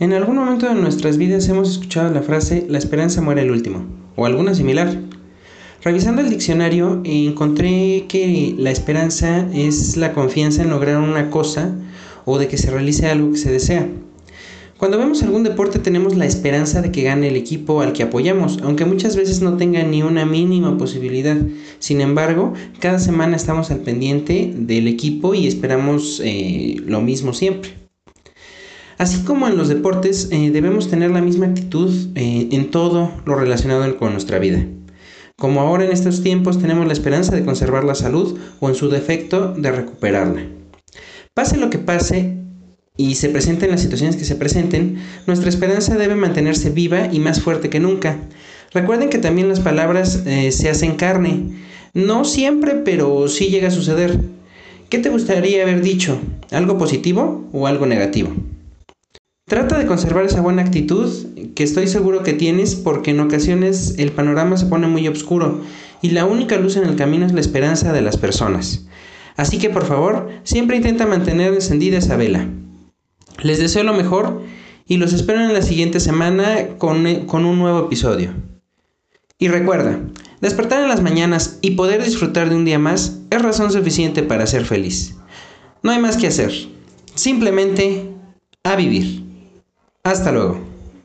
en algún momento de nuestras vidas hemos escuchado la frase la esperanza muere el último o alguna similar. Revisando el diccionario encontré que la esperanza es la confianza en lograr una cosa o de que se realice algo que se desea. Cuando vemos algún deporte tenemos la esperanza de que gane el equipo al que apoyamos, aunque muchas veces no tenga ni una mínima posibilidad. Sin embargo, cada semana estamos al pendiente del equipo y esperamos eh, lo mismo siempre. Así como en los deportes, eh, debemos tener la misma actitud eh, en todo lo relacionado con nuestra vida. Como ahora en estos tiempos tenemos la esperanza de conservar la salud o en su defecto de recuperarla. Pase lo que pase y se presenten las situaciones que se presenten, nuestra esperanza debe mantenerse viva y más fuerte que nunca. Recuerden que también las palabras eh, se hacen carne. No siempre, pero sí llega a suceder. ¿Qué te gustaría haber dicho? ¿Algo positivo o algo negativo? Trata de conservar esa buena actitud que estoy seguro que tienes porque en ocasiones el panorama se pone muy oscuro y la única luz en el camino es la esperanza de las personas. Así que por favor, siempre intenta mantener encendida esa vela. Les deseo lo mejor y los espero en la siguiente semana con, con un nuevo episodio. Y recuerda, despertar en las mañanas y poder disfrutar de un día más es razón suficiente para ser feliz. No hay más que hacer, simplemente a vivir. Hasta luego.